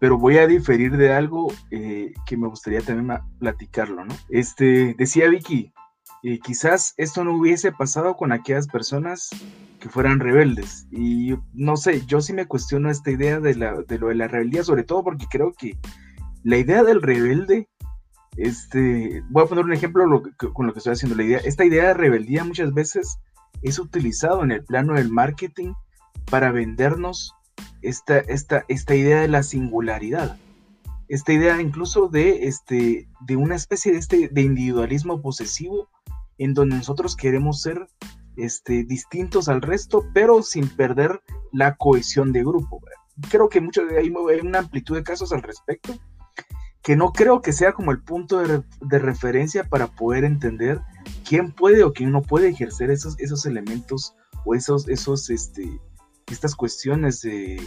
pero voy a diferir de algo eh, que me gustaría también platicarlo, ¿no? Este, decía Vicky, eh, quizás esto no hubiese pasado con aquellas personas que fueran rebeldes. Y no sé, yo sí me cuestiono esta idea de, lo de la rebeldía, sobre todo porque creo que la idea del rebelde Este, voy a poner un ejemplo con lo que estoy haciendo. La idea, esta idea de rebeldía muchas veces es utilizado en el plano del marketing para vendernos esta, esta, esta idea de la singularidad. Esta idea incluso de, este, de una especie de, este, de individualismo posesivo en donde nosotros queremos ser este, distintos al resto, pero sin perder la cohesión de grupo. Creo que mucho, hay, una amplitud de casos al respecto que no creo que sea como el punto de, referencia para poder entender quién puede o quién no puede ejercer esos, esos elementos o esos, esos, este, estas cuestiones de,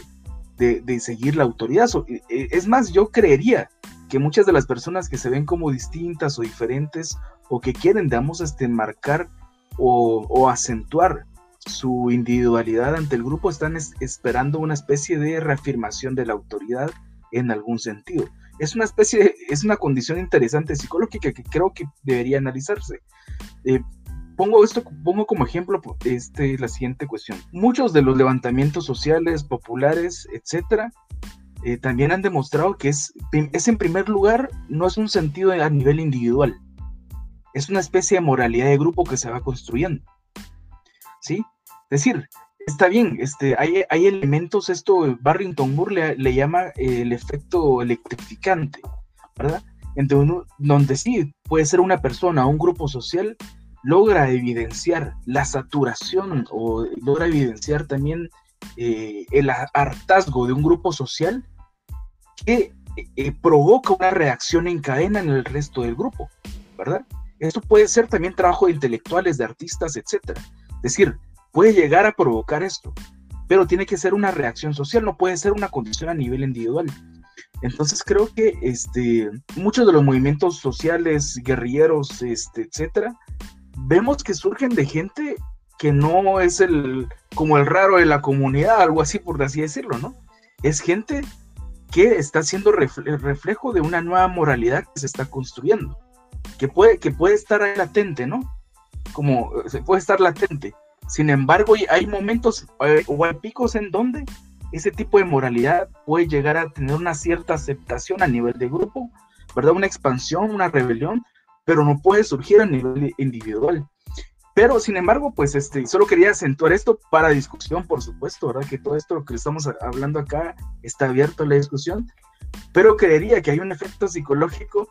de, seguir la autoridad. E, e, es más, yo creería que muchas de las personas que se ven como distintas o diferentes o que quieren, digamos, este, marcar o, o acentuar su individualidad ante el grupo están esperando una especie de reafirmación de la autoridad en algún sentido es una especie, es una condición interesante psicológica que creo que debería analizarse. Eh, pongo esto, pongo como ejemplo este, la siguiente cuestión. Muchos de los levantamientos sociales, populares, etcétera, eh, también han demostrado que es, es en primer lugar, no es un sentido a nivel individual, es una especie de moralidad de grupo que se va construyendo. ¿Sí? Es decir, está bien, este, hay, hay elementos, esto Barrington Moore le, llama eh, el efecto electrificante, ¿verdad? donde sí puede ser una persona un grupo social, logra evidenciar la saturación o logra evidenciar también eh, el hartazgo de un grupo social que eh, provoca una reacción en cadena en el resto del grupo, ¿verdad? Esto puede ser también trabajo de intelectuales, de artistas, etcétera. Es decir, puede llegar a provocar esto, pero tiene que ser una reacción social, no puede ser una condición a nivel individual. Entonces creo que este, muchos de los movimientos sociales, guerrilleros, este, etcétera, vemos que surgen de gente que no es el como el raro de la comunidad, algo así por así decirlo, ¿no? Es gente que está siendo reflejo de una nueva moralidad que se está construyendo, que puede, que puede estar latente, ¿no? Como se puede estar latente, sin embargo, hay momentos eh, o hay picos en donde ese tipo de moralidad puede llegar a tener una cierta aceptación a nivel de grupo, ¿verdad? Una expansión, una rebelión, pero no puede surgir a nivel individual. Pero, sin embargo, pues este, solo quería acentuar esto para discusión, por supuesto, ¿verdad? Que todo esto que estamos hablando acá está abierto a la discusión, pero creería que hay un efecto psicológico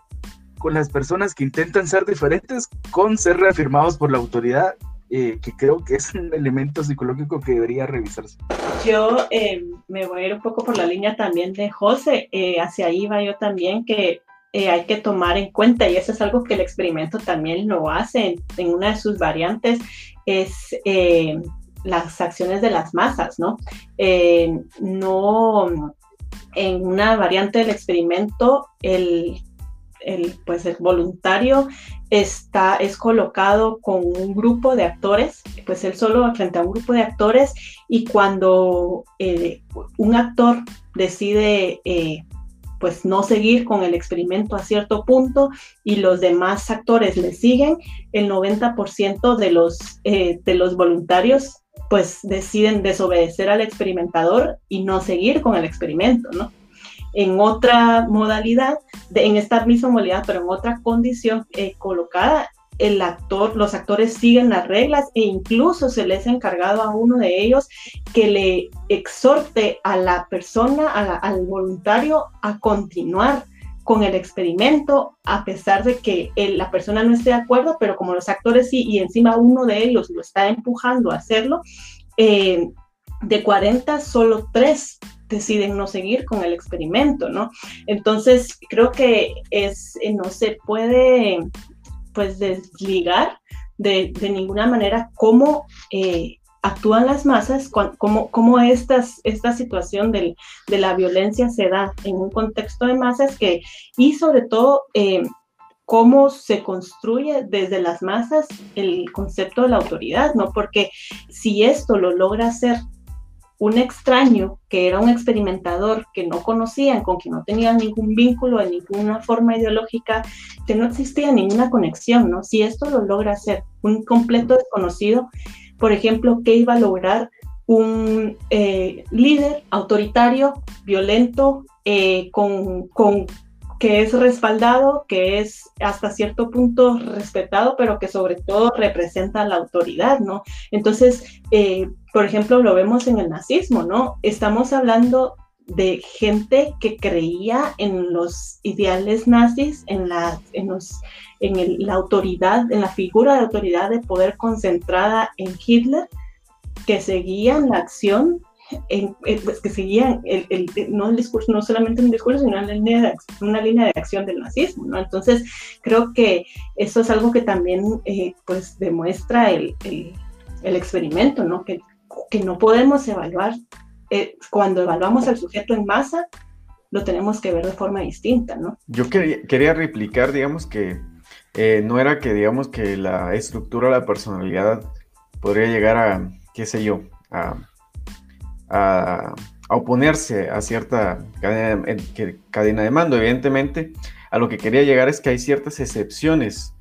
con las personas que intentan ser diferentes con ser reafirmados por la autoridad eh, que creo que es un elemento psicológico que debería revisarse. Yo eh, me voy a ir un poco por la línea también de José, eh, hacia ahí va yo también, que hay que tomar en cuenta, y eso es algo que el experimento también lo hace en, una de sus variantes, es las acciones de las masas, ¿no? no, en una variante del experimento, el el, pues el voluntario está, es colocado con un grupo de actores, pues él solo frente a un grupo de actores y cuando eh, un actor decide eh, pues no seguir con el experimento a cierto punto y los demás actores le siguen, el 90% de los, eh, de los voluntarios pues deciden desobedecer al experimentador y no seguir con el experimento, ¿no? en otra modalidad, en esta misma modalidad, pero en otra condición eh, colocada, el actor, los actores siguen las reglas e incluso se les ha encargado a uno de ellos que le exhorte a la persona, al voluntario, a continuar con el experimento, a pesar de que la persona no esté de acuerdo, pero como los actores sí, y encima uno de ellos lo está empujando a hacerlo, eh, de 40, solo 3 deciden no seguir con el experimento, ¿no? Entonces, creo que es, eh, no se puede, pues, desligar de, ninguna manera cómo eh, actúan las masas, cómo, cómo estas, esta situación de la violencia se da en un contexto de masas que, y sobre todo, eh, cómo se construye desde las masas el concepto de la autoridad, ¿no? Porque si esto lo logra hacer un extraño que era un experimentador que no conocían, con quien no tenían ningún vínculo de ninguna forma ideológica, que no existía ninguna conexión, ¿no? Si esto lo logra hacer un completo desconocido, por ejemplo, ¿qué iba a lograr un eh, líder autoritario, violento, eh, con, con que es respaldado, que es hasta cierto punto respetado, pero que sobre todo representa la autoridad, ¿no? Entonces, eh, por ejemplo, lo vemos en el nazismo, ¿no? Estamos hablando de gente que creía en los ideales nazis, en la, en los, en la autoridad, en la figura de autoridad de poder concentrada en Hitler, que seguían la acción pues, que seguían el, el, no el discurso, no solamente un discurso, sino una línea, de, una línea de acción del nazismo. Entonces, creo que eso es algo que también, eh, pues, demuestra el, el, experimento, ¿no? Que, que no podemos evaluar, eh, cuando evaluamos al sujeto en masa, lo tenemos que ver de forma distinta, ¿no? Yo quería, quería replicar, digamos, que eh, no era que, digamos, que la estructura, la personalidad podría llegar a, qué sé yo, a a, oponerse a cierta cadena de, mando. Evidentemente, a lo que quería llegar es que hay ciertas excepciones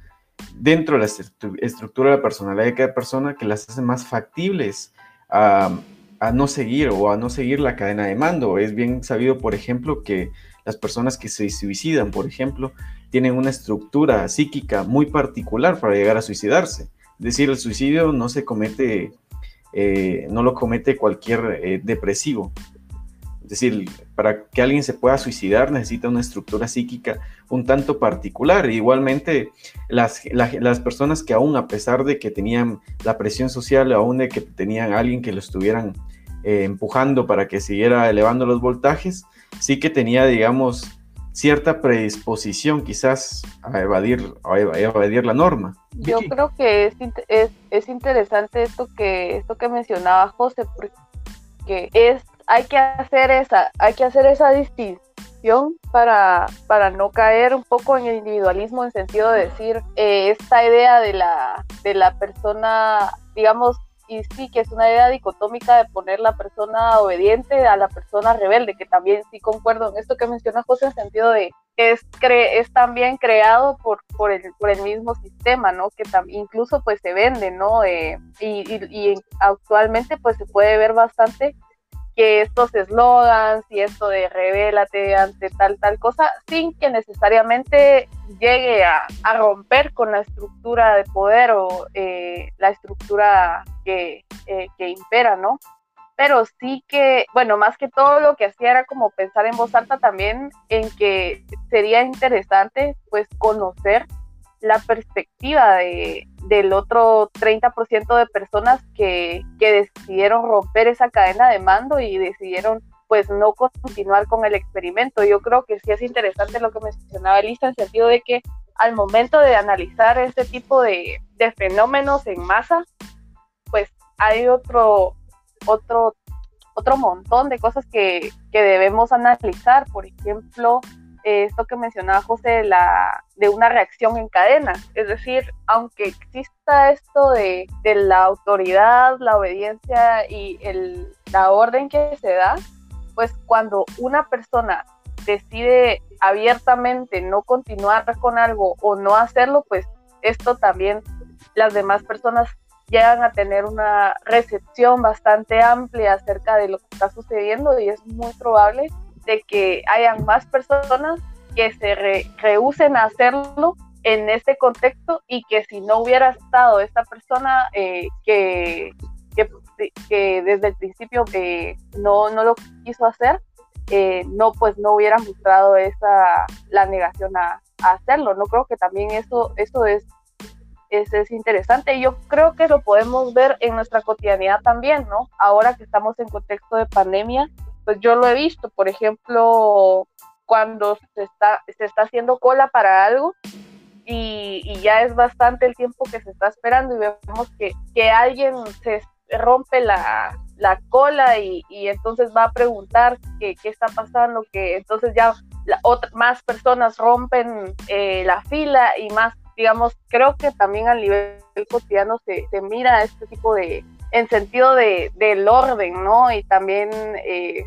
dentro de la estructura de la personalidad de cada persona que las hacen más factibles a, no seguir o a no seguir la cadena de mando. Es bien sabido, por ejemplo, que las personas que se suicidan, por ejemplo, tienen una estructura psíquica muy particular para llegar a suicidarse. Es decir, el suicidio no se comete eh, no lo comete cualquier eh, depresivo. Es decir, para que alguien se pueda suicidar necesita una estructura psíquica un tanto particular. Igualmente, las, las personas que aún a pesar de que tenían la presión social, aún de que tenían alguien que lo estuvieran eh, empujando para que siguiera elevando los voltajes, sí que tenía, digamos, cierta predisposición quizás a evadir, a evadir la norma. Yo creo que es, es, es, interesante esto que, esto que mencionaba José, porque es, hay que hacer esa, hay que hacer esa distinción para, para no caer un poco en el individualismo en sentido de decir eh, esta idea de la, de la persona, digamos, y sí que es una idea dicotómica de poner la persona obediente a la persona rebelde, que también sí concuerdo en esto que menciona José en sentido de que es, cre es también creado por, por, el, por el mismo sistema, ¿no? Que incluso pues se vende, ¿no? Eh, y, y, actualmente pues se puede ver bastante que estos eslogans y esto de revélate ante tal, tal cosa, sin que necesariamente llegue a, romper con la estructura de poder o eh, la estructura que, eh, que impera, ¿no? Pero sí que, bueno, más que todo lo que hacía era como pensar en voz alta también en que sería interesante pues conocer la perspectiva de, del otro 30% de personas que, que, decidieron romper esa cadena de mando y decidieron pues no continuar con el experimento. Yo creo que sí es interesante lo que mencionaba Elisa en el sentido de que al momento de analizar este tipo de, de fenómenos en masa, pues hay otro, otro, otro montón de cosas que, que debemos analizar. Por ejemplo, esto que mencionaba José de, la, de una reacción en cadena. Es decir, aunque exista esto de, de la autoridad, la obediencia y el, la orden que se da, pues cuando una persona decide abiertamente no continuar con algo o no hacerlo, pues esto también las demás personas llegan a tener una recepción bastante amplia acerca de lo que está sucediendo y es muy probable de que hayan más personas que se rehúsen a hacerlo en este contexto y que si no hubiera estado esta persona eh, que, que, desde el principio eh, no, no lo quiso hacer, eh, no pues no hubiera mostrado esa la negación a, hacerlo. No creo que también eso, eso es, es, es, interesante. Yo creo que lo podemos ver en nuestra cotidianidad también, ¿no? Ahora que estamos en contexto de pandemia, pues yo lo he visto, por ejemplo, cuando se está, se está haciendo cola para algo y, ya es bastante el tiempo que se está esperando y vemos que, que alguien se rompe la, la cola y, y, entonces va a preguntar qué, qué está pasando, que entonces ya la, más personas rompen eh, la fila y más, digamos, creo que también a nivel cotidiano se, se mira este tipo de, en sentido de, del orden, ¿no? Y también eh,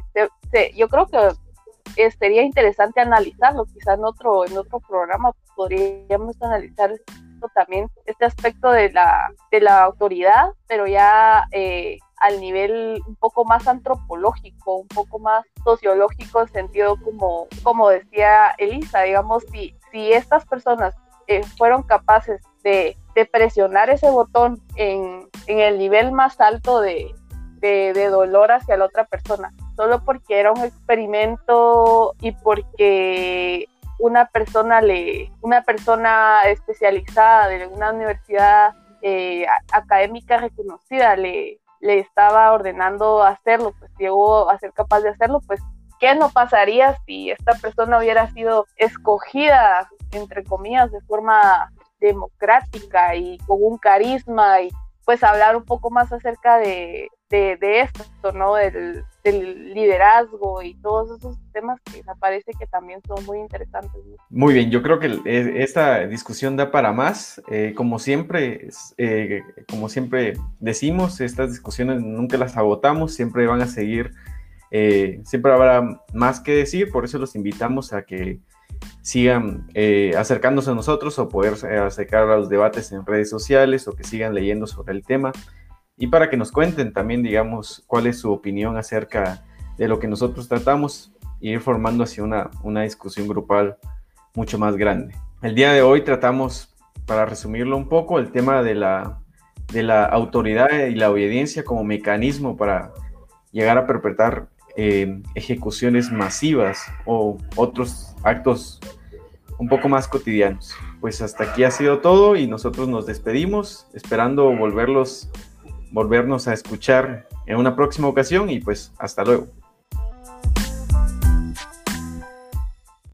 yo creo que sería interesante analizarlo, quizá en otro, en otro programa podríamos analizar esto también, este aspecto de la, de la autoridad, pero ya eh, al nivel un poco más antropológico, un poco más sociológico, en sentido como, como decía Elisa, digamos, si, si estas personas eh, fueron capaces de, presionar ese botón en, el nivel más alto de, de dolor hacia la otra persona, solo porque era un experimento y porque una persona le, una persona especializada de una universidad eh, académica reconocida le, le estaba ordenando hacerlo, pues llegó a ser capaz de hacerlo, pues ¿qué no pasaría si esta persona hubiera sido escogida, entre comillas, de forma democrática y con un carisma y pues hablar un poco más acerca de, de, esto, ¿no? Del, liderazgo y todos esos temas que me parece que también son muy interesantes. Muy bien, yo creo que esta discusión da para más. Eh, como siempre, eh, como siempre decimos, estas discusiones nunca las agotamos, siempre van a seguir, eh, siempre habrá más que decir, por eso los invitamos a que sigan acercándose a nosotros o poder acercar a los debates en redes sociales o que sigan leyendo sobre el tema y para que nos cuenten también, digamos, cuál es su opinión acerca de lo que nosotros tratamos y ir formando así una, una discusión grupal mucho más grande. El día de hoy tratamos, para resumirlo un poco, el tema de la, de la autoridad y la obediencia como mecanismo para llegar a perpetrar eh, ejecuciones masivas o otros actos un poco más cotidianos. Pues hasta aquí ha sido todo y nosotros nos despedimos, esperando volverlos volvernos a escuchar en una próxima ocasión y pues hasta luego.